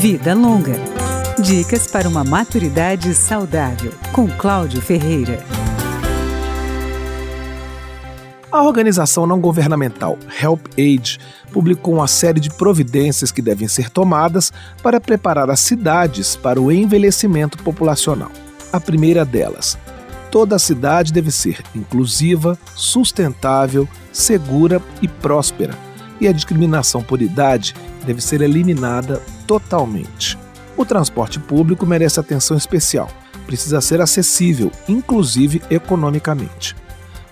Vida Longa. Dicas para uma maturidade saudável, com Cláudio Ferreira. A organização não governamental Help Age publicou uma série de providências que devem ser tomadas para preparar as cidades para o envelhecimento populacional. A primeira delas, toda a cidade deve ser inclusiva, sustentável, segura e próspera, e a discriminação por idade deve ser eliminada totalmente. O transporte público merece atenção especial, precisa ser acessível, inclusive economicamente.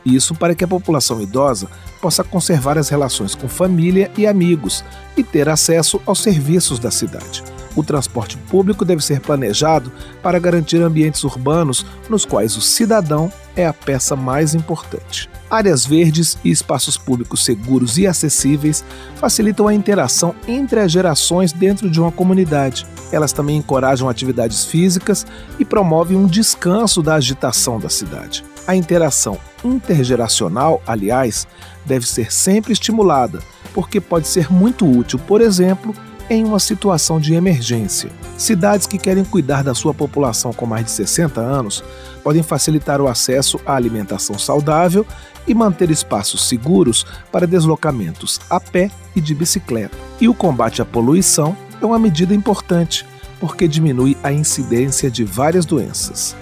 Isso para que a população idosa possa conservar as relações com família e amigos e ter acesso aos serviços da cidade. O transporte público deve ser planejado para garantir ambientes urbanos nos quais o cidadão é a peça mais importante. Áreas verdes e espaços públicos seguros e acessíveis facilitam a interação entre as gerações dentro de uma comunidade. Elas também encorajam atividades físicas e promovem um descanso da agitação da cidade. A interação intergeracional, aliás, deve ser sempre estimulada, porque pode ser muito útil, por exemplo, em uma situação de emergência. Cidades que querem cuidar da sua população com mais de 60 anos podem facilitar o acesso à alimentação saudável e manter espaços seguros para deslocamentos a pé e de bicicleta. E o combate à poluição é uma medida importante, porque diminui a incidência de várias doenças.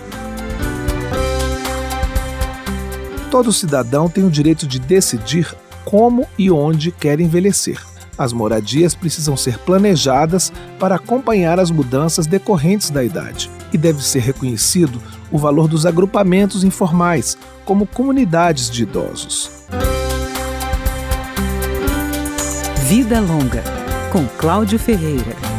Todo cidadão tem o direito de decidir como e onde quer envelhecer. As moradias precisam ser planejadas para acompanhar as mudanças decorrentes da idade. E deve ser reconhecido o valor dos agrupamentos informais, como comunidades de idosos. Vida Longa, com Cláudio Ferreira.